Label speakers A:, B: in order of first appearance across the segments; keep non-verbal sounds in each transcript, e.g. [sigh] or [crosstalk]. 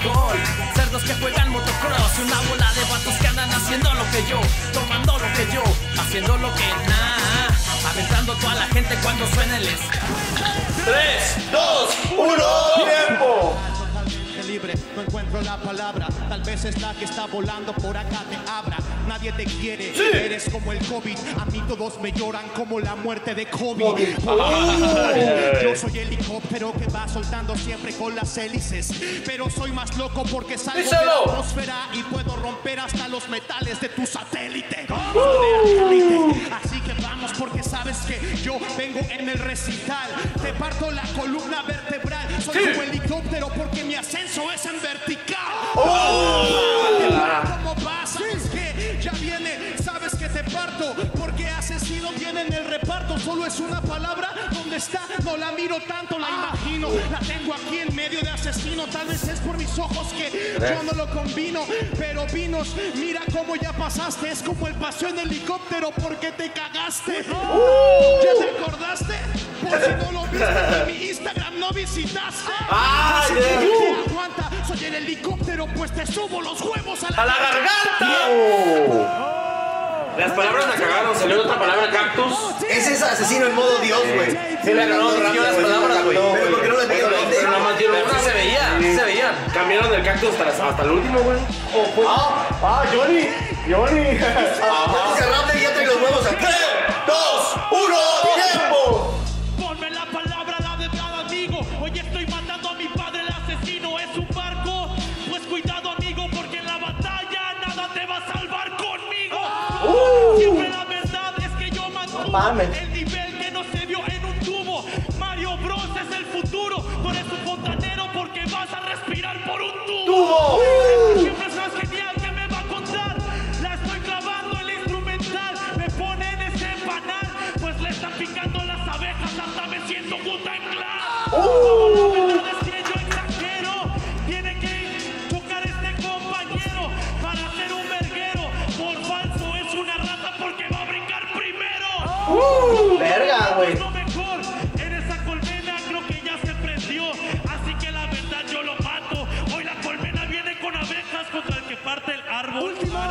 A: fútbol. Cerdos que juegan motocross y una bola de vatos que andan haciendo lo que yo, tomando lo que yo, haciendo lo que nada, aventando toda la gente cuando suene el es.
B: 3, 2, 1, tiempo.
C: Libre, no encuentro la palabra. Tal vez es la que está volando por acá te abra. Nadie te quiere, eres como el COVID. A mí todos me lloran como la muerte de COVID. [laughs] Oh, yo soy helicóptero que va soltando siempre con las hélices. Pero soy más loco porque salgo de la atmósfera y puedo romper hasta los metales de tu satélite. Élite. Así que vamos porque sabes que yo vengo en el recital. Te parto la columna vertebral. Soy como helicóptero porque mi ascenso es en vertical. ¿Cómo pasa? Es que ya viene, sabes que te parto porque asesino viene en el reparto. Solo es una palabra. ¿Dónde está? No la miro tanto, la imagino. La tengo aquí en medio de asesino. Tal vez es por mis ojos que yo no lo combino. Pero vinos, mira cómo ya pasaste. Es como el paseo en helicóptero porque te cagaste. ¿Ya te acordaste? Por si no lo viste en mi Instagram visitaste.
B: Ah,
C: aguanta, soy el helicóptero, pues te subo los huevos a la,
B: ¡A la garganta! Las palabras la cagaron, salió otra palabra cactus.
D: Ese es asesino en modo Dios, güey.
B: Sí, le ganó rápido las palabras, güey.
D: Pero ¿por qué no le
B: Pero
D: digo
B: pero nada más dieron
A: Pero
B: una.
A: se veía, sí se veía.
B: Cambiaron el cactus hasta, hasta el último, güey.
E: Ah, ah, Johnny, Johnny.
D: Cerrate y ya trae los huevos a 3, 2, 1,
E: mames.
C: el nivel que no se vio en un tubo. Mario Bros es el futuro. Eres un fontanero porque vas a respirar por un tubo. Siempre es genial que me va a contar. La estoy clavando el instrumental. Me ponen ese panal, pues le están picando las abejas hasta me siento puta en Como la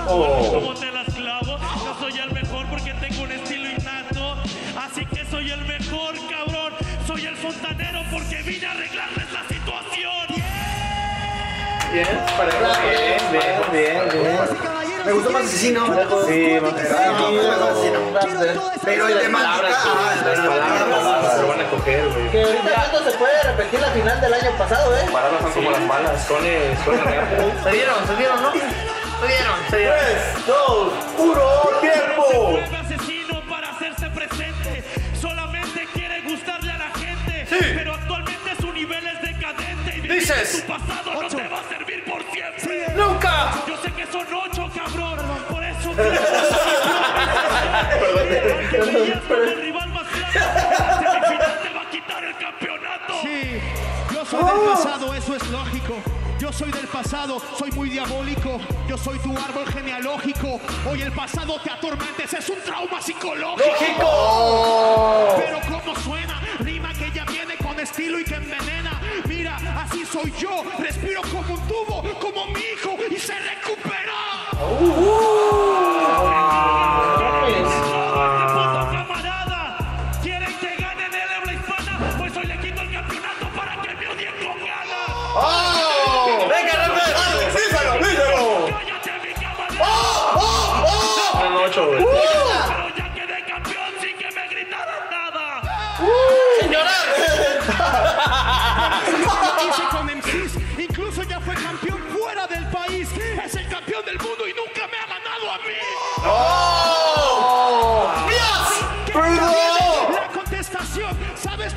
C: Como te las clavo. Yo soy el mejor porque tengo un estilo innato. Así que soy el mejor, cabrón. Soy el fontanero porque vine a arreglarles la situación.
B: Bien, parejo. Bien, bien, bien, bien.
D: Me gustó más asesino.
E: Sí, más
D: Pero el de
B: Palabras,
D: Mágica.
B: las palabras se lo van a coger, güey.
E: Que ahorita ya no se puede repetir la final del año pasado, ¿eh?
B: Palabras son como las malas. Son, son [laughs]
E: Se dieron, se dieron, ¿no? Se dieron, se dieron.
D: 3, 2, 1, tiempo.
C: Asesino para hacerse presente. Solamente quiere gustarle a la gente. Pero actualmente su nivel es decadente. Y
A: Dices.
C: Tu pasado no te va a servir por siempre.
A: ¡Nunca!
C: Yo sé que son ocho, cabrón. Por eso. [laughs] el rival más claro. En semifinal te va a quitar el campeonato. Sí, yo soy del pasado, eso es lógico. Yo soy del pasado, soy muy diabólico. Yo soy tu árbol genealógico. Hoy el pasado te atormenta, ese es un trauma psicológico. Pero cómo suena, rima que ya viene con estilo y que envenena. Mira, así soy yo, respiro como un tubo, como mi hijo y se recupera. Este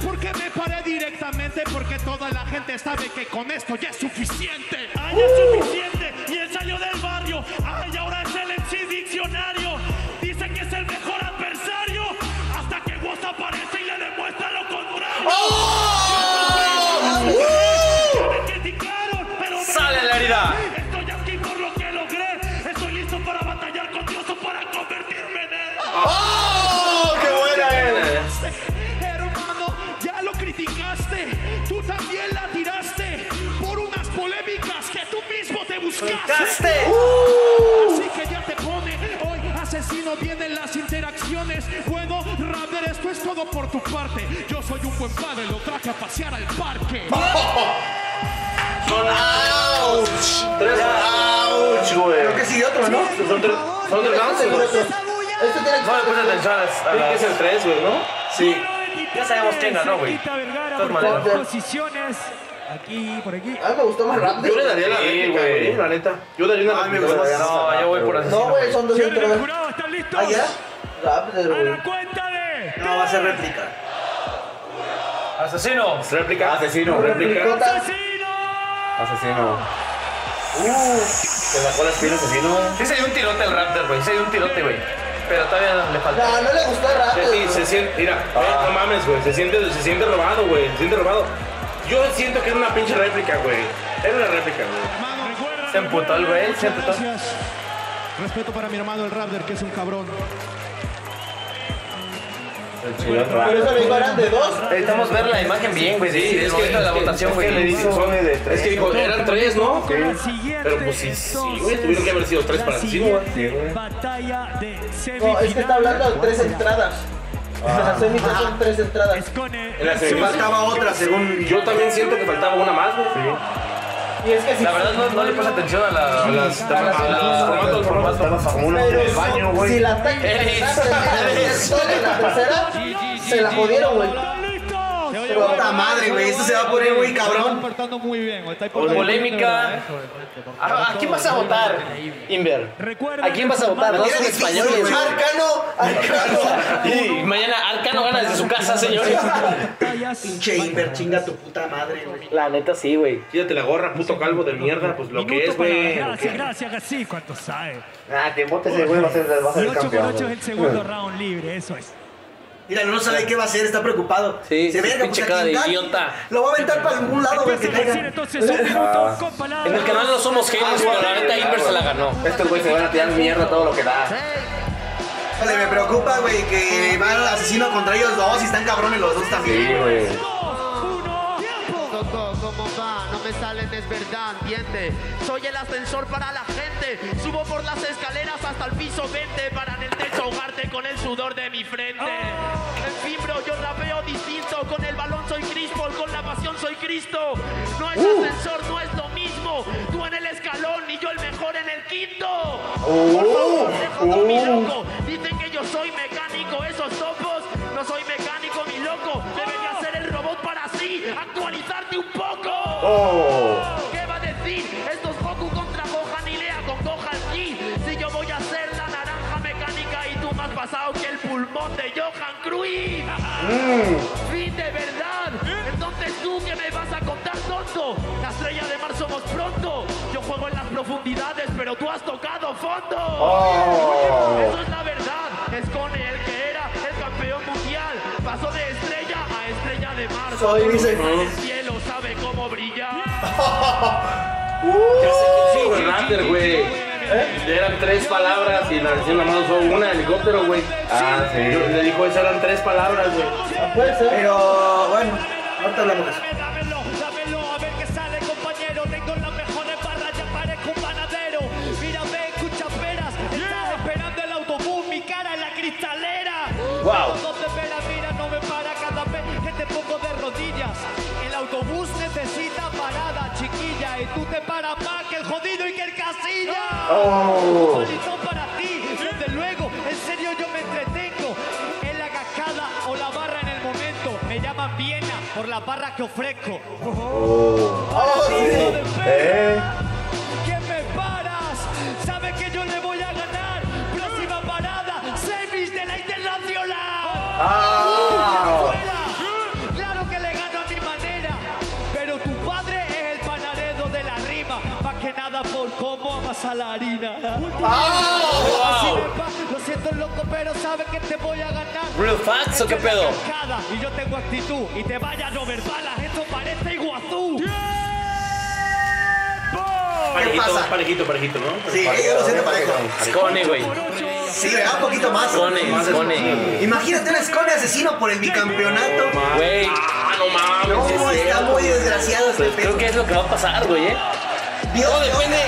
C: ¿sabes por qué me paré directamente? Porque toda la gente sabe que con esto ya es suficiente. ¡Ay, es suficiente! Y él salió del barrio. ¡Ay, ahora es el MC Diccionario! Dice que es el mejor adversario. Hasta que Woz aparece y le demuestra lo contrario. Me interacciones. Bueno, Raptor, esto es todo por tu parte. Yo soy un buen padre, lo traje a pasear al parque. [laughs]
D: ¡Auch!
B: Tres.
D: ¡Auch, güey! Creo que sigue otro, ¿no?
B: Son tres. Son tres.
D: Este tiene que
E: No le puse atención a las. a
B: Tiene que
E: las-
B: ser tres, güey, ¿no? Sí.
E: Ya sabemos quién ganó, güey. De
C: posiciones. Aquí, por aquí.
D: A mí me gustó más rápido.
B: Yo le daría la
E: Sí,
B: réplica,
E: güey.
B: la neta. Yo daría una
D: gusta.
E: No, yo voy por asesino.
D: No, güey, son dos
C: ¿están listos?
D: ¿Ah, ya? Rápido,
C: A
D: güey.
C: la cuenta de.
F: No, va a ser réplica.
E: Asesino.
B: Réplica.
G: Asesino.
B: Réplica.
C: ¡Asesino!
G: Asesino. Uh, se sacó las pilas asesino.
E: Sí se dio un tirote el Raptor, güey. Se dio un tirote, güey. Pero todavía le falta.
D: No, no le gustó rápido.
B: Sí, se siente, mira, eh, no mames, güey, se siente, se siente robado, güey, se siente robado. Yo siento que era una pinche réplica, güey. Era una réplica, güey.
E: Se emputó el güey, se emputó.
C: Gracias. Respeto para mi hermano el Raptor, que es un cabrón.
D: Por eso le digo, eran de dos.
E: Necesitamos ver la imagen bien, güey. Sí, es que de la votación, güey.
G: le dijo son de
B: Es que
G: tres.
B: dijo, eran tres, ¿no? Pero pues sí, sí, güey, tuvieron que haber sido tres para güey.
C: siguiente Batalla de
D: No, es que está hablando de tres entradas. Las semis son tres entradas.
B: En la semifinal.
F: Faltaba otra, según.
B: Yo también siento que faltaba una más, güey.
D: Y es que si
E: La verdad no, no le puse atención a la- a las
B: a las- a los formatos,
G: como uno en el baño,
D: si
G: güey.
D: la técnica la tercera, se la jodieron, güey.
C: Listos.
F: Puta madre, güey. Esto se va a poner muy cabrón.
C: portando muy bien. Está
E: Polémica. ¿A, a quién vas a votar, Inver? ¿A quién vas a votar? Dos son españoles.
D: Arcano, Arcano. [laughs]
E: Y mañana Arcano gana desde su casa, señores. [laughs]
F: Pinche Inver, chinga tu puta madre, güey.
E: La neta sí, güey.
B: Quítate la gorra, puto calvo de mierda, pues lo que es, güey.
C: Gracias,
B: que-
C: gracias, así, cuánto sabe.
G: Ah, que vote ese güey va a ser, el
C: 8 por
G: campeón.
C: 8 es el segundo round libre, eso es.
F: Mira, no sabe qué va a hacer, está preocupado.
E: Sí,
F: se
E: sí,
F: verga,
E: pinche cara de idiota.
F: Lo va a aventar para algún lado, güey, que caiga. [laughs]
E: En el canal no somos genios, pero la neta Inver se la ganó.
G: Estos güeyes se van a tirar mierda todo lo que da.
F: Vale, me preocupa, güey, que va el asesino contra ellos dos y están cabrones los dos también.
G: Sí, güey.
H: Me salen, es verdad, entiende. Soy el ascensor para la gente. Subo por las escaleras hasta el piso 20 para en el techo ahogarte con el sudor de mi frente. En fin, bro, yo rapeo distinto. Con el balón soy Cristo, con la pasión soy Cristo. No es ascensor, no es lo mismo. Tú en el escalón y yo el mejor en el quinto. Por favor, dejo todo mi loco. Dicen que yo soy mecánico, esos topos. No soy mecánico, poco. ¿Qué va a decir? Esto es Goku contra Gohan y Lea con Gohan G. Si yo voy a ser la naranja mecánica y tú más pasado que el pulmón de Johan Cruyff. Fin de verdad. Entonces tú que me vas a contar tonto. La estrella de mar somos pronto. Yo juego en las profundidades, pero tú has tocado fondo. Eso es la verdad. Es con el que era el campeón mundial. Pasó de estrella a estrella de mar.
D: Soy,
H: cómo brillar.
B: Sí, güey, güey. Eran tres palabras y la decisión nada más usó una helicóptero, güey.
G: Ah, sí.
B: Le dijo, esas eran tres palabras, güey.
D: Puede ser.
F: Pero bueno, ahorita hablamos de eso.
C: Autobús necesita parada, chiquilla. Y tú te paras más que el jodido y que el casilla.
G: Oh.
C: Horizon para ti, desde luego, en serio yo me entretengo en la cascada o la barra en el momento. Me llaman Viena por la barra que ofrezco.
D: Oh, sí.
G: Eh.
C: ¿Quién me paras? Sabes que yo le voy a ganar. Próxima parada, semis de la internacional. Cómo amasa la harina. Así me va. Lo siento loco, pero sabes que te voy a ganar.
E: ¿Real facts o qué pedo?
C: una cascada Y yo tengo actitud y te vaya a llover balas. Esto parece Iguazú.
B: Parejito,
F: pasa?
B: parejito, parejito, ¿no?
F: Sí, yo lo siento parejo.
E: Scone, güey.
F: Sí, le da un poquito más.
E: Scone, Scone.
F: Imagínate un escone asesino por el bicampeonato.
E: Güey.
B: Ah, no mames.
F: No,
B: sí es
F: está
B: cierto.
F: muy desgraciado este
E: Pues creo que es lo que va a pasar, güey, ¿eh?
F: Dios,
E: todo depende,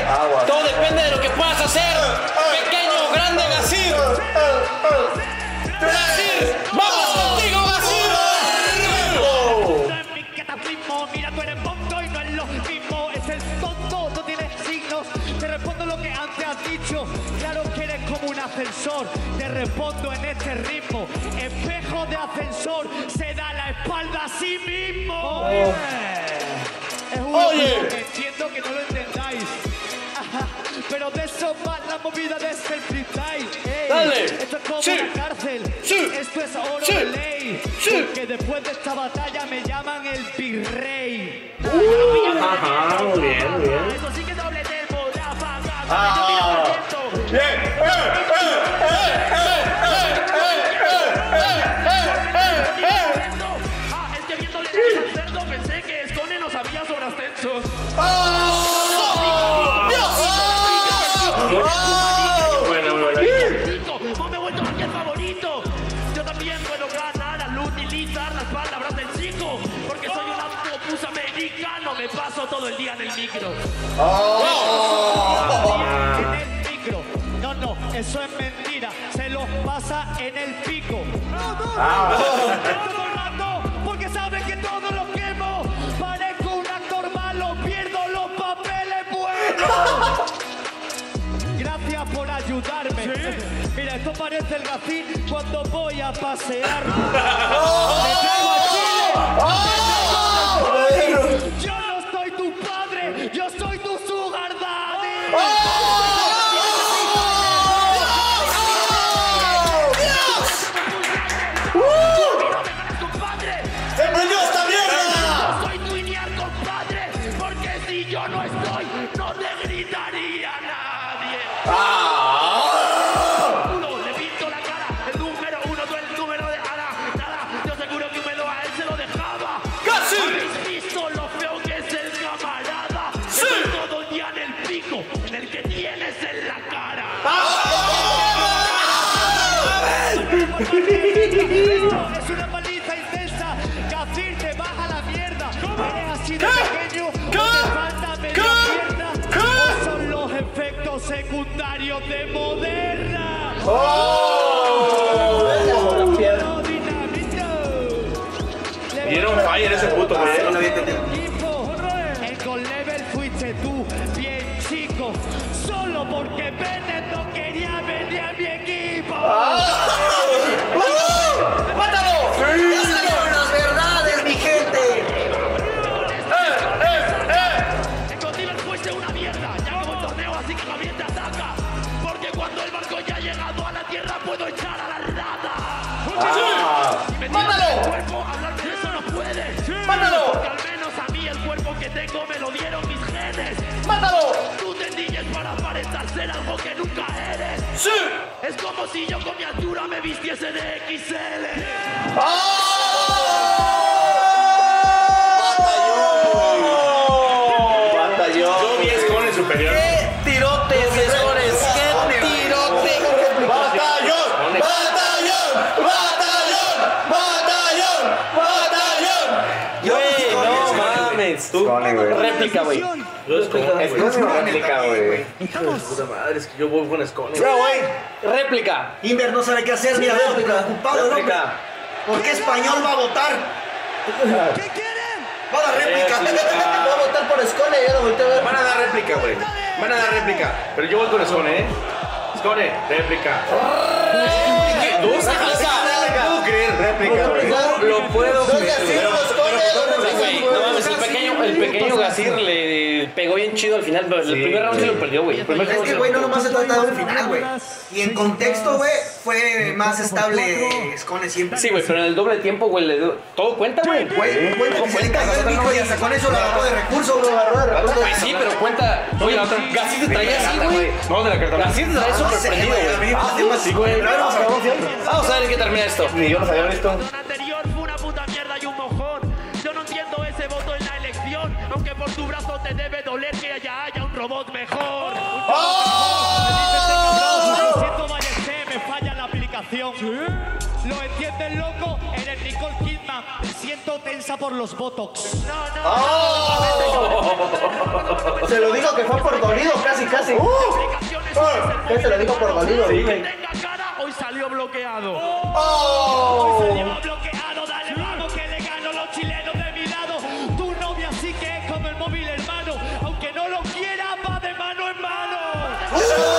E: todo depende de lo que puedas hacer. Pequeño, grande, Gasir. Gasir, vamos contigo, Gasir.
A: No es mi cataclismo, mira tú eres monto y no es lo mismo, es el tonto, no tiene signos, te respondo lo que antes has dicho, claro que eres como un ascensor, te respondo en este ritmo, espejo de ascensor, se da la espalda a sí mismo. Es un
E: Oye.
A: entiendo que no lo entendáis. Ajá, Pero de eso va la movida de este freestyle. Ey,
E: Dale.
A: Esto es como
E: Sí.
A: la cárcel.
E: Sí.
A: Esto es oro
E: Sí.
A: de ley.
E: Sí.
A: Porque después de esta batalla me llaman el virrey.
B: Ajá, muy bien, muy bien.
A: Eso sí que doble tempo, ráfaga,
F: Ah.
H: Ah, sabía sobre ascensos.
B: Bueno, bueno.
H: Chico, no me he vuelto el favorito. Yo también puedo ganar al utilizar las palabras del chico. Porque soy un autobús americano, me paso todo el día en el micro.
A: No, no, eso es mentira. Se los pasa en el pico. Ayudarme. Mira, esto parece el gacín cuando voy a pasear. [laughs] ¡Me traigo a Chile! Yo no soy tu padre, yo soy tu sugar daddy.
F: ¡Se
B: Dieron fire ese puto, güey.
H: Es como si yo con mi altura me vistiese de XL.
D: Batallón.
E: Tú,
D: güey.
E: réplica, güey.
B: Yo
D: réplica, güey.
B: Puta madre, es que yo voy con.
E: Pero, güey, réplica.
F: Inver no sabe qué hacer, mira.
E: Réplica.
F: ¿Por qué español va a votar?
A: ¿Qué quieren?
F: Va a dar réplica. Va [laughs] a votar por Escone, ya lo a ver.
B: Van a dar réplica, güey. Van a dar réplica. Pero yo voy con Escone, ¿eh? Escone, réplica.
E: ¿Qué?
B: No puedo creer, réplica, güey.
E: Lo puedo creer. Güey, no mames, el pequeño, el pequeño Gasir le pegó bien chido al final, pero el primer round se lo perdió, güey. El primer
F: Es
E: round
F: que,
E: se
F: güey,
E: lo
F: no nomás se trata de un final, güey. Y en contexto, güey, fue más estable Scone siempre.
E: Sí, güey, pero en el doble tiempo, güey, le dio... Todo cuenta, güey.
F: Güey, cuenta que se le cayó el micro y hasta con eso lo agarró de recurso, lo agarró de recurso.
E: Sí, pero cuenta... Oye, la otra... Te traía así, güey.
B: No, de la carta.
E: Gasir te traía súper prendido, güey.
F: Sí, güey.
E: Vamos a ver en qué termina esto.
D: Ni yo los había visto.
H: Tu brazo te debe doler que ya haya un robot mejor.
A: Siento Valle me falla la aplicación. ¿Lo entiendes, loco? Eres Nicole Kidman me siento tensa por los botox.
F: ¡Oh! Se lo dijo que fue por dolido, casi, casi. ¡Uh! ¿Qué se lo dijo por dolido?
A: Tenga cara, hoy salió bloqueado.
F: ¡Oh!
A: Hoy salió bloqueado, 了。[laughs]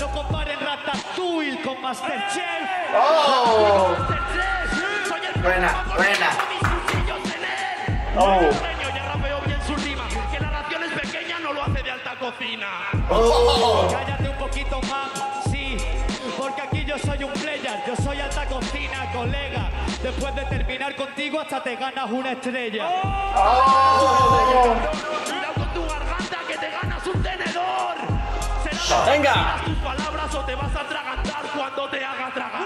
A: No comparen Ratatouille con Masterchef.
F: ¡Oh! Buena, buena. ¡Oh!
A: Que la ración es pequeña, no lo hace de alta cocina.
F: ¡Oh!
A: Cállate un poquito más, sí, porque aquí yo soy un player, yo soy alta cocina, colega. Después de terminar contigo hasta te ganas una estrella. Cuidado
E: Venga.
A: tus palabras o te vas a atragantar cuando te haga tragar.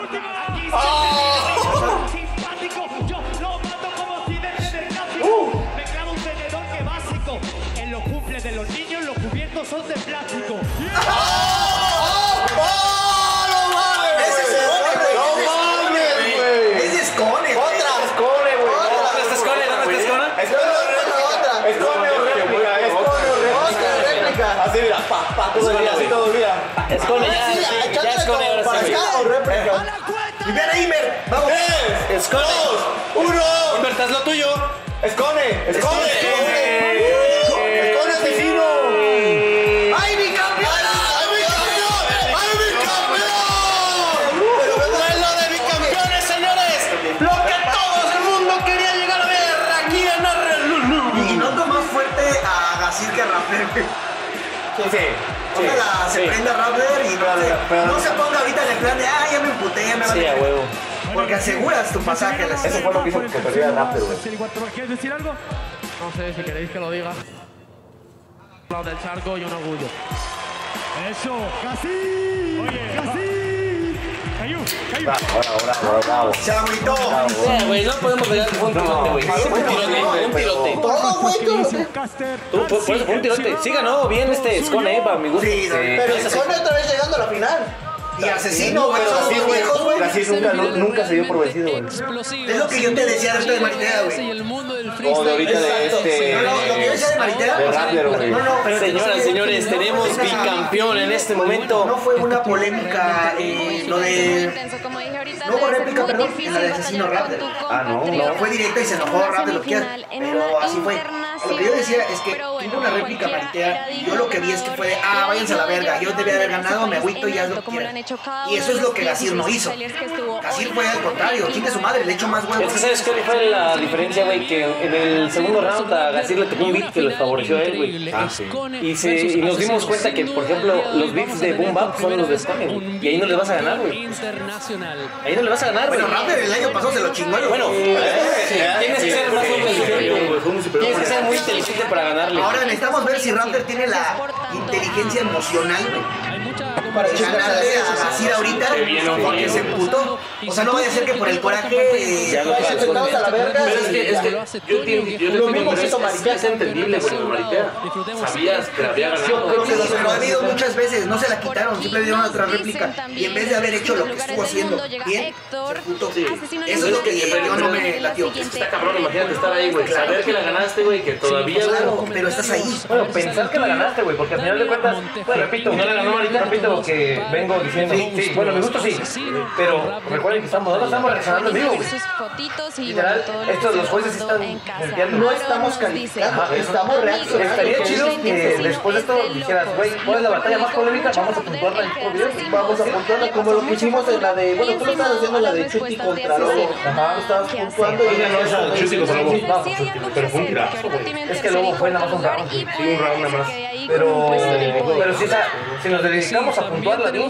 A: Aquí siempre simpático, yo lo mato como si desde el clásico. Me clavo un tenedor que básico. En los cumples de los niños los cubiertos son de plástico.
F: ¡Ese es Scone, güey! ¡Ese es Scone! ¡Otra! ¡Scone, güey!
E: ¿Dónde está Scone? ¿Dónde está Scone?
F: ¡Otra! ¡Scone o réplica! ¡Scone o réplica! réplica! Así, mira, pa, pa, todo el día, así todo, mira.
E: Escone, ya, ahora
F: para acá o réplica. Y viene Imer, vamos.
E: ¡Tres! ¡Escone!
F: ¡Uno!
E: Humberto, haz lo tuyo.
F: ¡Escone! ¡Escone! ¡Escone
E: Sí, sí.
F: Ojalá se
E: sí.
F: prenda Rappler y no, se, no se ponga ahorita en el plan de, ah, ya me emputé, ya me
E: Sí,
F: vale".
E: a huevo.
F: Porque aseguras tu pasaje
I: Eso fue lo que hizo que perdiera Raptor, güey.
A: ¿Quieres decir algo? No sé, si queréis que lo diga. Lado del charco y un orgullo. Eso, casi. Oye, casi.
I: Bravo.
F: Se agüitó.
E: Sí, güey, no podemos fue un tirote, güey. Un tirote, un tirote.
F: Todo, güey.
E: Tú, por, eso un tirote. Sí ganó bien este Scone, eh, para mi gusto.
F: Sí, pero se pone otra vez llegando a la final. Y asesino, güey,
I: Pero
F: son viejos, güey.
I: así nunca, nu- nunca se dio por vencido, güey.
F: Es lo que yo te decía de esto de Maritea, güey.
I: O de ahorita de este.
F: No, no, lo que yo decía de Maritea.
I: De Rappler, güey.
F: No, no, pero
E: Señoras y señores, tenemos bicampeón en este momento.
F: No fue una polémica eh, lo de.
J: intenso, como dije ahorita.
F: No hubo réplica, perdón, la de asesino
J: tu
I: Ah, no.
F: No, fue directa y se enojó rápido, lo que Pero así fue. Lo que yo decía es que
J: bueno,
F: tuvo una réplica
J: digno
F: Yo lo que vi es que fue de, ah, váyanse a la verga. Yo
J: de
F: debía haber ganado, me agüito y haz lo que Y eso es lo que Gasir no hizo. Gasir fue al contrario. Chingue su madre, le echó más
E: Es
F: huevos.
E: que sabes cuál fue la diferencia, güey, que en el segundo round a Gasir le tocó un beat que les favoreció a él, güey.
I: Ah, sí.
E: Y, se, y nos dimos cuenta que, por ejemplo, los beats de Boom Bap son los de güey. Y ahí no le vas a ganar, güey. Ahí no le vas a ganar, güey.
F: Bueno, Rapper el año pasado se lo chingó
E: Bueno, eh, tienes que ser más inteligente. Tienes que ser muy inteligente para ganarle.
F: Ahora necesitamos ver si Raptor tiene la inteligencia emocional, güey. Para ganarle a Gasir ahorita porque se emputó. O sea, no vaya a ser que por el coraje
E: Ya lo
F: se
E: pasó.
F: sentados a la verga.
B: Pero es que, es que yo yo
F: Lo mismo que
B: es,
F: hizo
B: es, es entendible, güey, Maritea. Sabías que la había ganado.
F: Creo que se lo ha habido muchas veces, no se la quitaron, siempre le dieron otra réplica. Y en vez de haber hecho lo que estuvo haciendo bien, se emputó. Eso es lo que yo no me latió.
B: Es que está cabrón, imagínate estar ahí, güey. Saber que la ganaste, güey, que todavía,
F: Claro, pero estás ahí.
E: Bueno, pensar que la ganaste, güey, porque al final de cuentas, bueno, repito, no la ganó ahorita, repito que vengo diciendo, sí, bueno, mi gusto sí, pero recuerden que estamos, no estamos reaccionando en vivo, Literal, estos, los jueces están
J: en casa.
E: limpiando.
F: No estamos calificando, estamos reaccionando.
E: Estaría chido que después de esto dijeras, güey, ¿cuál es la batalla más polémica? Vamos a puntuarla en video.
F: Vamos a puntuarla como lo que hicimos en la de, bueno, tú lo estabas haciendo en la de Chuti contra Lobo. Ajá, estabas puntuando y
B: no, esa Chuti contra Lobo. Pero fue un tirazo, güey.
E: Es que Lobo fue nada más un round,
B: Sí, un round nada más.
J: Ahí con un
E: Pero,
J: puesto en podio.
E: pero si, esa- si nos dedicamos a puntuarla bien,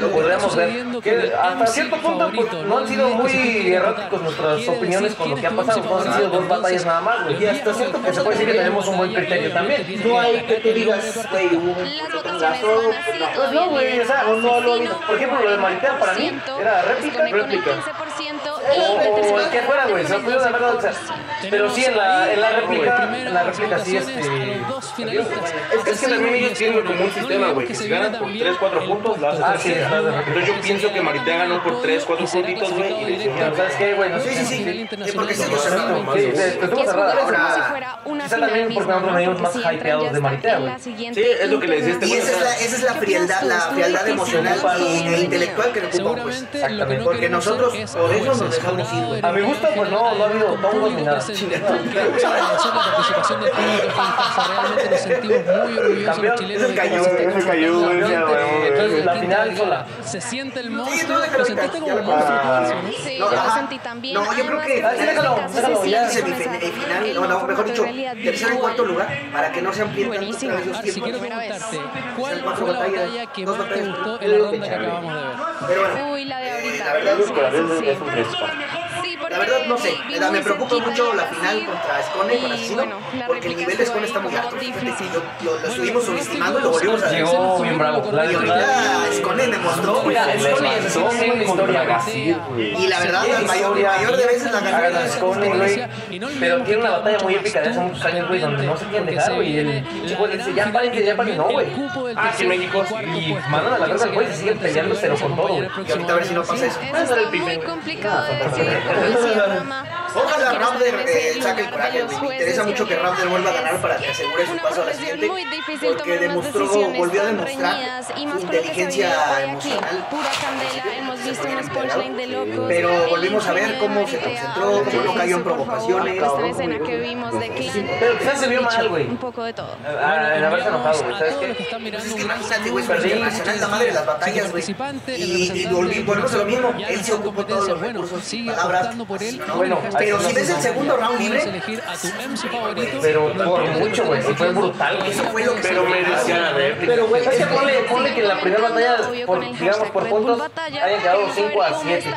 E: lo podríamos ver. Que hasta cierto punto pues, no han sido muy erráticos nuestras opiniones con lo que ha pasado. No han sido dos batallas nada más, güey. Y hasta cierto punto se puede decir que tenemos un buen criterio también.
F: No hay que te digas, güey, un no.
E: Pues no, güey, o sea, no, lo
J: Asesino,
E: Por ejemplo, lo de Maritea para mí
J: 20%,
E: era réplica, réplica.
J: 15%
E: O, el que fuera, güey, se lo pudieron haber dado, o sea, Pero sí, en la, en la réplica, en la réplica sí, este...
B: Es que también ellos tienen como un sistema, güey, que si ganan por 3, 4 puntos, la haces
E: Ah, sí.
B: Entonces yo pienso que Maritea ganó por 3, 4 puntitos, güey, y le
E: Pero ¿sabes qué, güey?
F: Sí, sí, sí. Sí, porque se lo
E: Sí, te estuvo cerrada.
F: Ahora,
E: quizá también porque
J: misma,
E: nosotros
J: ¿no?
E: venimos más hypeados de Maritea, güey.
B: Sí, es lo que le decía este
F: Y esa es la, esa es la frialdad, la frialdad emocional y, e intelectual que le ocupan, pues.
E: Exactamente.
F: Porque nosotros por eso nos dejamos ir, güey.
E: A mi gusto, pues no, no ha habido tongos ni nada. Campeón,
K: ese cayó, ese cayó, güey, ese
E: Campeón,
K: güey.
E: entonces la final sola.
J: Se siente el
F: Sí,
J: monstruo. Lo sentiste como
F: lo
J: monstruo
K: Ah.
J: Sí, yo lo
F: ajá.
J: sentí también.
F: No, yo creo que
E: Ah, sí, déjalo, déjalo, ya.
F: Semifinal, no, no, mejor dicho, tercero y cuarto lugar, para que no se amplíen tanto
J: Buenísimo.
F: los
J: si quiero preguntarte, ¿cuál fue la batalla que más te gustó en la ronda que acabamos de ver? Uy, la de ahorita.
F: la verdad,
K: Los
J: Sí.
K: es un respa.
J: Sí, porque
F: la verdad no sé, me, me preocupa mucho la final contra Scone,
J: y,
F: con Asesino, porque el nivel de Scone está muy alto. Que lo, lo estuvimos subestimando y lo volvimos a ver.
E: Llegó bien bravo. La
F: Y ahorita. Scone demostró, güey.
E: Mira, Scone
K: güey,
E: una historia.
F: Y la verdad, la mayor, mayor de veces la ganó.
E: Scone, güey. Pero tiene una batalla muy épica de hace muchos años, güey, donde no se quieren dejar, güey. Y el chico dice, ya párense, ya párense. No, güey.
B: Ah, sí, México.
E: Y mandan a la verga al güey y se siguen peleando, pero con todo, güey.
F: Y ahorita a ver si no pasa eso.
J: De decir,
F: Ojalá Raptor eh, saque el coraje, güey. Me interesa mucho que Raptor vuelva a ganar para que asegure su paso a la siguiente. Porque demostró, volvió a demostrar su inteligencia emocional.
J: Pura candela, visto unos punchline de locos.
F: Pero volvimos a ver cómo se concentró, cómo no cayó en provocaciones.
J: Esta escena que vimos de Clan.
E: Pero quizás se vio mal, güey.
J: Un poco de todo.
E: Ah, En haberse enojado, güey. ¿Sabes qué?
F: Es que imagínate, güey, internacional la madre de las batallas, güey. Y, volvemos a lo mismo. Él se ocupó todos los recursos y palabras.
E: Bueno,
F: Pero si ves el segundo round libre,
E: Pero por mucho, güey. Fue brutal, güey.
F: eso fue lo que
B: Pero
F: se
B: merecía la réplica.
E: Pero, güey, es que ponle, que en la primera batalla, digamos, por puntos, hayan quedado 5 a 7.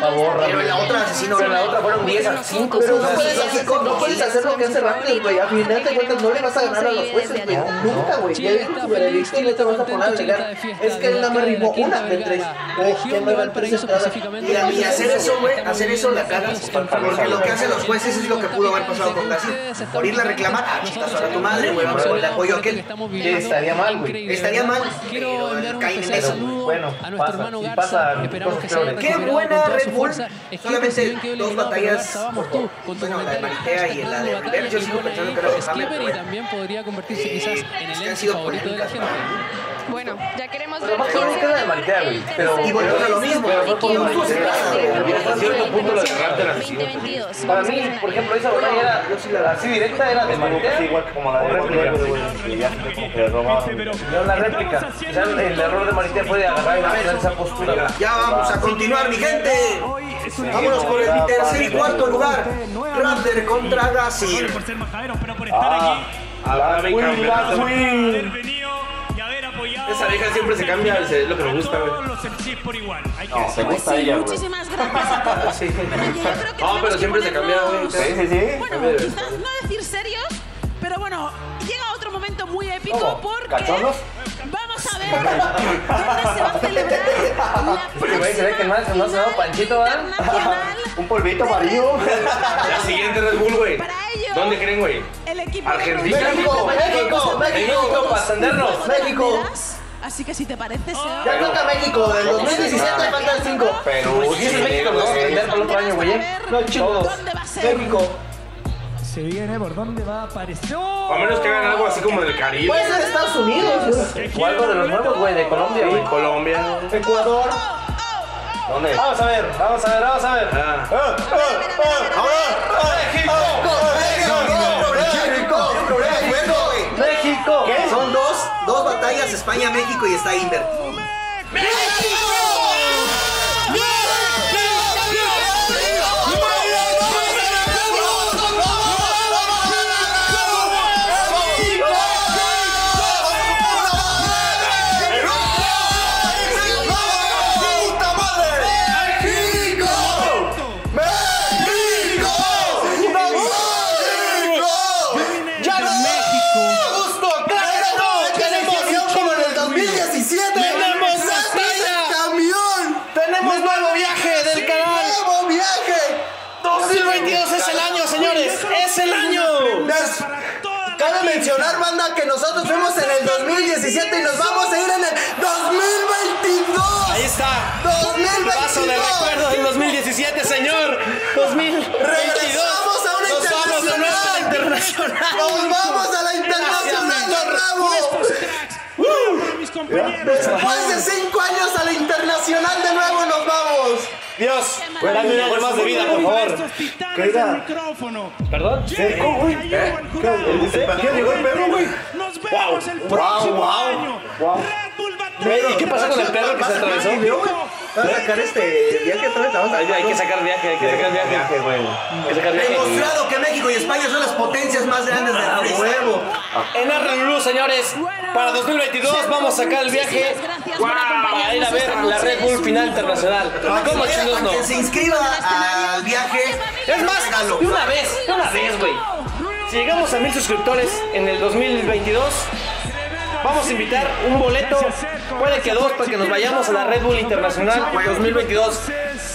E: Favor,
F: Pero en la otra asesino.
E: Pero en la otra fueron 10 a 5.
D: Pero no puedes, hacer,
F: lógico,
D: no puedes hacer lo que hace Raptors, güey. A final de cuentas no le vas a ganar a los jueces, güey. Nunca, güey. Ya dijo su veredicto y no te vas a poner a alegar. Es que él nada más rimó una de tres. Oh, ¿quién me va a tres entradas?
F: Y a mí hacer eso, güey, hacer eso la cagas. Porque lo que hacen los jueces es lo que pudo haber pasado con Brasil. Por irle a reclamar, ah, chicas, ahora tu madre, güey, vamos con el apoyo a aquel.
E: Que estaría mal, güey.
F: Estaría mal,
J: Quiero
F: pero caen en eso.
J: saludo
E: Bueno,
J: a nuestro
E: pasa,
J: hermano
E: y pasa
J: Esperamos que se haya
E: peores.
F: Qué buena Red Bull. Solamente dos batallas.
J: Vamos tú, con tu comentario.
F: Y la de River. Yo sigo pensando que era de
J: Skipper y también podría convertirse quizás en el favorito de la gente. Bueno, ya queremos ver
E: más
J: quién se
E: queda
J: va
E: de Maritea, güey. Pero,
F: Y volvemos a lo mismo.
B: Hasta cierto punto la de.
J: 2022.
E: Para mí, por ejemplo, esa batalla era así directa, era de Maritea.
K: Sí, igual que como la de
E: réplica. La réplica. El error de Maritea fue de agarrar esa postura.
F: Ya vamos a continuar, mi gente. Vámonos por el tercer y cuarto lugar. Raptor contra Brasil.
C: por ser majadero, pero por estar
K: Ah,
C: aquí,
K: la
B: Esa vieja siempre se cambia, es lo que me gusta, güey.
C: Por igual.
K: No, te gusta ella, güey.
L: Muchísimas gracias a todos. [laughs]
B: Sí. No, pero siempre se cambia, güey.
K: Sí, sí, sí.
L: Bueno, quizás no decir serios, pero bueno, llega otro momento muy épico porque vamos a ver dónde se va a celebrar la
E: Porque, güey, se ve que ha- no ha sonado Panchito. [laughs]
K: Un polvito amarillo.
B: La siguiente Red Bull, güey.
L: Para ello,
B: ¿Dónde creen, güey?
L: el equipo
B: Argentina.
D: México, México,
E: México, para atendernos.
D: México.
L: Así que si te parece, Seba,
D: Ya toca México, del 2017 faltan 5.
E: Pero si es México, lo vamos a atender para el otro año, güey. ¿eh?
D: No, chicos.
L: ¿dónde va a ser?
D: México.
C: Se viene por dónde va a aparecer.
B: A menos que hagan algo así como del Caribe.
D: Puede ser Estados Unidos.
E: O algo de los nuevos, güey, de Colombia, güey.
B: Colombia.
D: Ecuador.
B: ¿Dónde?
E: Vamos a ver, vamos a ver, vamos a ver.
B: Ah.
E: México.
F: Son dos, España, México y está Inver.
M: 2022
D: Cabe mencionar, banda, que nosotros fuimos en el 2017 y nos vamos a ir en el 2022.
M: Ahí está.
D: 2022.
M: Paso de recuerdo del 2017, señor. 2022.
D: Regresamos a una
M: Nos vamos a la
D: internacional. Nos vamos a la internacional Después de cinco años a la internacional de nuevo nos vamos.
M: Dios, dame un año más de vida, por favor.
K: ¿Qué era?
C: micrófono.
M: ¿Perdón?
K: Seco, güey. ¿Eh? ¿Para qué llegó el perro, güey?
C: Nos vemos el
K: Wow,
C: próximo
K: wow,
C: año.
K: wow.
C: Red Bull Batalla.
M: ¿Y qué pasó con el perro que se atravesó?
D: Va a sacar este viaje otra vez. Vamos a
M: Hay, hay que sacar viaje, hay que sacar viaje. Hay que sacar viaje.
F: Demostrado que México y España son las potencias más grandes del freestyle.
M: En Arrelulú, señores, para 2022 vamos a sacar el viaje para ir a ver la Red Bull Final Internacional. ¿Cómo chingos no?
F: Que se inscriba al viaje.
M: Es más, de una vez, de una vez, güey. Si llegamos a mil suscriptores en el 2022, vamos a invitar un boleto, puede que dos, para que nos vayamos a la Red Bull Internacional 2022.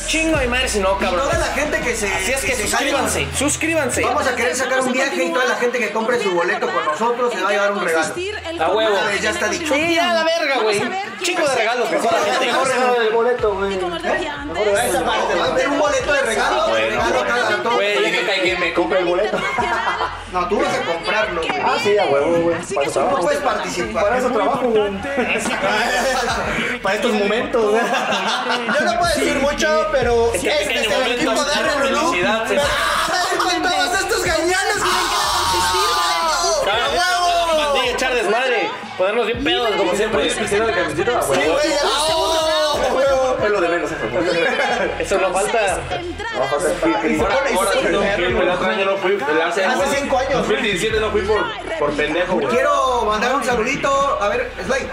M: Chingo y madre si no, cabrón.
F: Toda la gente que se.
M: Así es que
F: se
M: suscríbanse, suscríbanse.
F: Vamos a querer sacar un viaje y toda la gente que compre su boleto con nosotros se va a llevar un regalo.
M: A huevo.
F: Ya está dicho.
M: Sí, a la verga, güey. Chingo de regalos, mejor la gente.
K: Mejor regalo del boleto, güey.
F: Esa parte, va a haber un boleto de regalo. regalo cada todo.
M: Güey, ya que que me compre el boleto. [laughs]
F: No, tú vas a comprarlo, güey.
K: Ah, sí, a huevo, güey. Para eso
F: No puedes participar.
K: Para eso trabajo, güey. [laughs] Para estos momentos, güey.
D: Yo no puedo decir mucho, pero
M: Ese
D: este es el equipo de Arrelulú.
M: felicidad,
D: Pero con todos estos que
M: que echar desmadre, ponernos bien pedos como siempre.
K: Camiseta,
D: Sí, güey,
K: Es lo de menos, eso.
M: Eso no falta.
K: No, falta
B: hace,
D: Hace cinco años.
B: 2017 no fui por, por pendejo, güey.
F: Quiero mandar un saludito. A ver, Sly.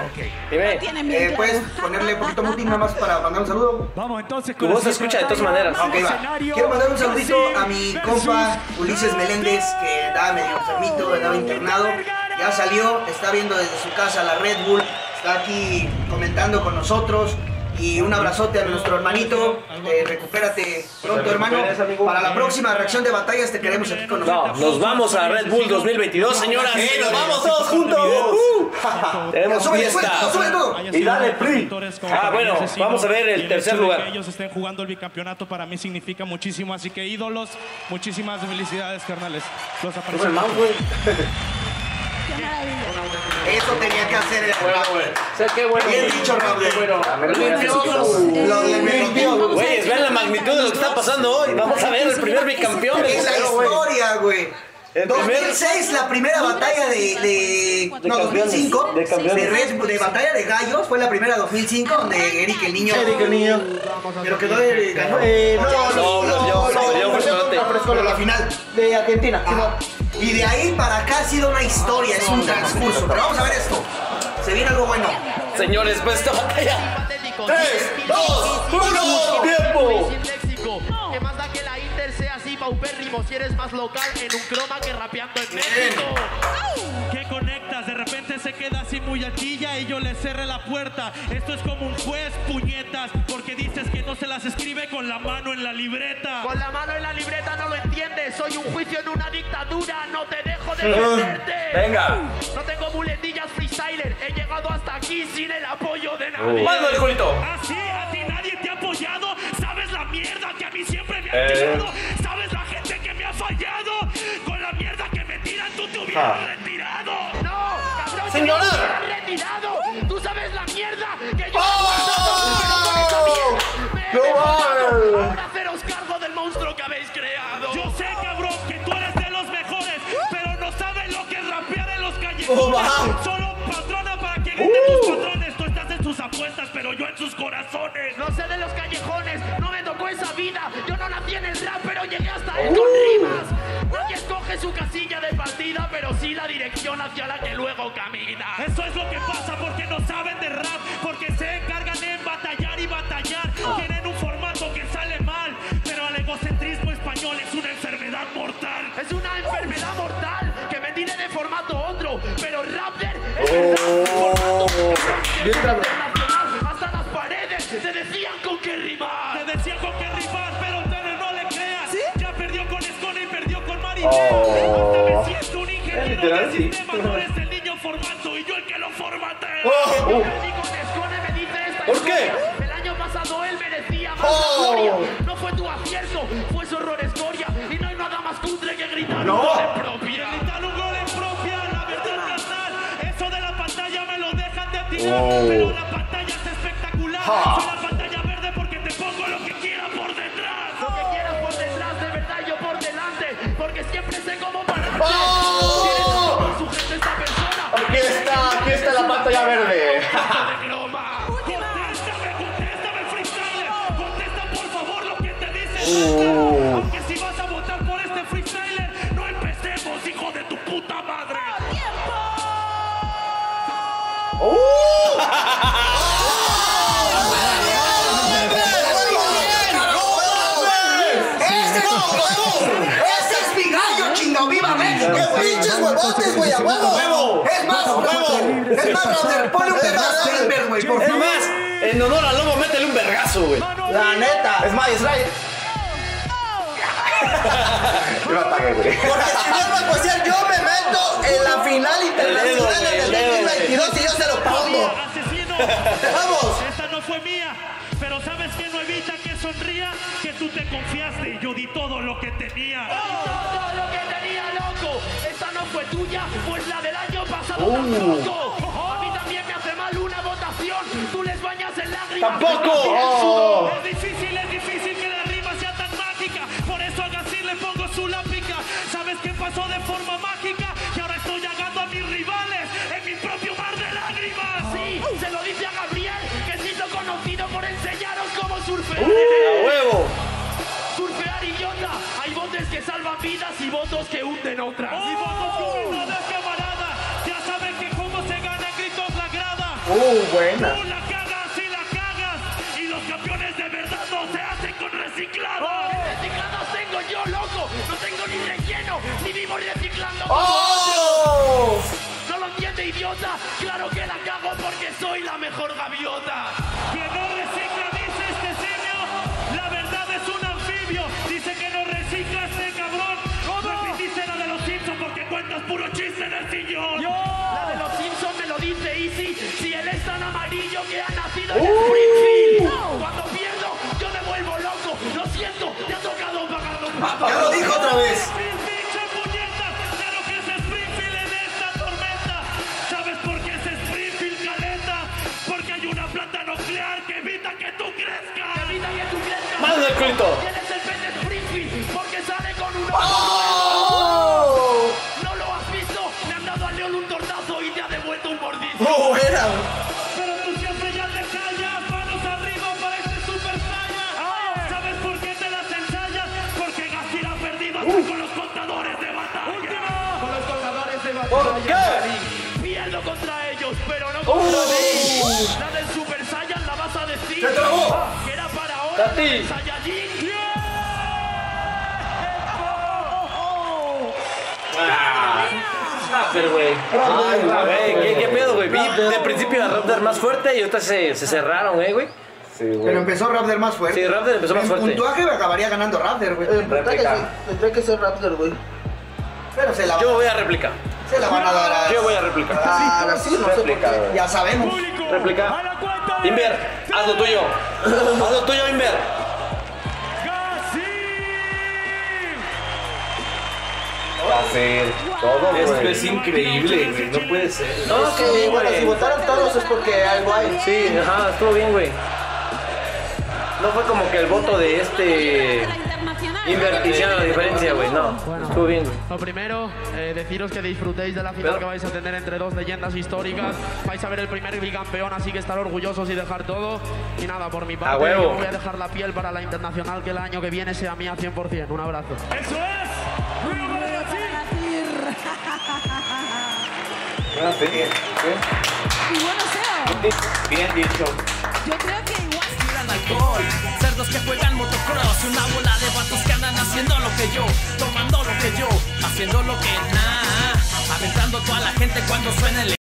M: Dime,
F: Eh, ¿Puedes ponerle un poquito muting nada más para mandar un saludo?
C: Vamos entonces
M: tu voz se escucha de todas maneras.
F: Ok, va. Quiero mandar un saludito a mi compa Ulises Meléndez, que estaba medio enfermito, estaba internado. Ya salió, está viendo desde su casa la Red Bull, está aquí comentando con nosotros. Y un abrazote a nuestro hermanito. Eh, recupérate pronto, hermano. Para la próxima reacción de batallas te queremos aquí con
M: No,
F: nosotros.
M: nos vamos a Red Bull 2022, señoras.
F: Sí, nos vamos
M: todos juntos. Uh, Tenemos
F: Sube,
M: fiesta.
F: sube, sube todo.
K: Y dale, Pri.
M: Ah, bueno, vamos a ver el tercer
C: de que
M: lugar.
C: ellos estén jugando el bicampeonato para mí significa muchísimo, así que ídolos, muchísimas felicidades, carnales. Los [laughs]
F: Eso tenía que hacer el
M: Sé qué bueno.
F: Bien dicho, Raúl.
K: Güey.
F: Lo de.
M: Güeyes, vean la magnitud de lo que está pasando hoy. Vamos a ver el primer bicampeón del
F: Es la
M: güey.
F: historia, güey.
M: El primer-
F: 2006, la primera batalla de. de no,
M: campeones,
F: 2005.
M: de
F: De. Red- de batalla de gallos. Fue la primera 2005, donde Eric el niño.
D: Eric el niño.
F: Pero quedó de. ganó.
D: Eh, no,
M: No,
D: no,
M: no, yo-
D: no,
M: yo
D: no,
M: personalmente.
F: Pero la final.
D: de Argentina.
F: Ajá. Y de ahí para acá ha sido una historia, es un transcurso. Pero vamos a ver esto. Se viene algo bueno.
M: Señores, pues esta batalla.
F: Tres, dos, uno.
M: ¡Tiempo!
H: Paupérrimo si eres más local en un croma que rapeando en México.
C: ¿Qué conectas? De repente se queda así muy y yo le cerré la puerta. Esto es como un juez, puñetas, porque dices que no se las escribe con la mano en la libreta.
H: Con la mano en la libreta no lo entiendes. Soy un juicio en una dictadura. No te dejo defenderte.
M: Venga.
H: No tengo muletillas freestyler. He llegado hasta aquí sin el apoyo de nadie.
M: Mando el culito.
C: Así, a ti nadie te ha apoyado. ¿Sabes la mierda que a mí siempre me ha
M: Eh.
C: tirado? ¿Sabes hubieras retirado.
H: No, cabrón.
M: Señora.
H: yo no he retirado. Tú sabes la mierda que yo
K: ¡Oh! ¡No mames!
H: Ahora haceros cargo del monstruo que habéis creado.
C: Yo sé, cabrón, que tú eres de los mejores, pero no sabes lo que es rapear en los
D: Oh,
C: callejones.
D: va.
C: Solo patrona para que griten
K: Uh.
C: tus patrones. Tú estás en sus apuestas, pero yo en sus corazones.
H: No sé de los callejones, no me tocó esa vida. Yo no nací en el rap, pero llegué hasta él con rimas. Nadie escoge su casilla de partida, pero sí la dirección hacia la que luego camina.
C: Eso es lo que pasa porque no saben de rap, porque se encargan en batallar y batallar. Tienen un formato que sale mal, pero el egocentrismo español es una enfermedad mortal.
H: Es una enfermedad mortal que me tiene de formato otro, pero Raptor es el formato
D: Bien trabado.
H: internacional. Hasta las paredes te decían con qué rimar.
C: Te decía con qué rimar, pero ustedes no le crean. Ya perdió con ese
G: Oh.
B: Es literal, sí.
C: Es el niño formando y yo el que lo formateo.
H: Oh. ¿Por qué?
C: El año pasado él merecía más
H: Oh.
C: gloria. No fue tu acierto, fue su error escoria. Y no hay nada más cutre que gritar
N: No.
C: un gol en propia. Gritar un gol en propia, la verdad carnal. Eso de la pantalla me lo dejan de tirar.
G: Oh.
C: Pero la pantalla es espectacular.
N: Pinches huevotes, güey! ¡A huevo!
H: ¡Huevo!
F: Es más,
H: ¡Huevo!
F: es más, Rander, ponle un
N: Es
F: vergazo a Denver, güey, por
H: Es
F: favor.
H: más, en honor al lobo, métele un vergazo, güey.
D: La neta.
N: Es más, es right. [laughs] Yo me apagué, güey.
D: Porque si vuelvo a poseer, yo me meto en la final internacional
H: güey,
D: en
H: el
D: el
H: dedo, güey.
D: 2022 y yo se lo pongo.
C: Asesino.
D: Vamos.
C: Esta no fue mía. Pero sabes que no evita que sonría, que tú te confiaste y yo di todo lo que tenía. Todo lo que tenía, loco. Esta no fue tuya, pues la del año pasado tampoco. A mí también me hace mal una votación. Tú les bañas en lágrimas.
H: ¡Tampoco! Oh.
C: Es difícil, es difícil que la rima sea tan mágica. Por eso a Gassi le pongo su lápica. ¿Sabes qué pasó de forma mágica? Surfear.
H: ¡A huevo!
C: Surfear idiota. Hay botes que salvan vidas y votos que hunden otras. Y votos que hunden otras, camarada. Ya saben que cómo se gana gritos la grada.
D: Uh, buena.
C: Tú la cagas y la cagas. Y los campeones de verdad no se hacen con recicladas. Recicladas tengo yo, loco. No tengo ni relleno, ni vivo reciclando.
N: ¡Oh!
C: No lo entiende, idiota. Claro que la cago porque soy la mejor gaviota.
H: ¡Uh! Raptor más fuerte.
G: Sí,
F: Raptor
H: empezó más
F: En
H: fuerte.
F: puntuaje acabaría ganando Raptor, güey.
D: Sí, tendría que ser Raptor, güey.
F: Pero se la,
H: Yo voy a réplica.
F: se la van a dar a...
H: Yo voy a réplica.
D: Ah, sí, no sé
G: güey.
F: Ya sabemos.
H: Réplica.
C: A la cuenta de
H: Inver, haz lo tuyo. [laughs] Haz lo tuyo, Inver.
G: Fácil. Todo,
B: Esto
G: güey.
B: es increíble, güey. No puede ser.
H: No,
D: que, bueno, si votaron todos es porque algo hay.
H: Sí, ajá, estuvo bien, güey. No fue como que el voto de este Inver hiciera la diferencia, güey. No, estuvo bien, güey.
O: Lo primero, eh, deciros que disfrutéis de la final
H: Pero-
O: que vais a tener entre dos leyendas históricas. Vais a ver el primer bicampeón, así que estar orgullosos y dejar todo. Y nada, por mi parte, yo voy a dejar la piel para la internacional que el año que viene sea mía 100%. Un abrazo.
C: Eso es. Para Gassi.
G: Ah, sí, sí.
M: Y bueno, Seo,
G: Bien dicho.
M: yo creo que
E: Cerdos que juegan motocross y una bola de vatos que andan haciendo lo que yo, tomando lo que yo, haciendo lo que nada. Aventando a toda la gente cuando suene el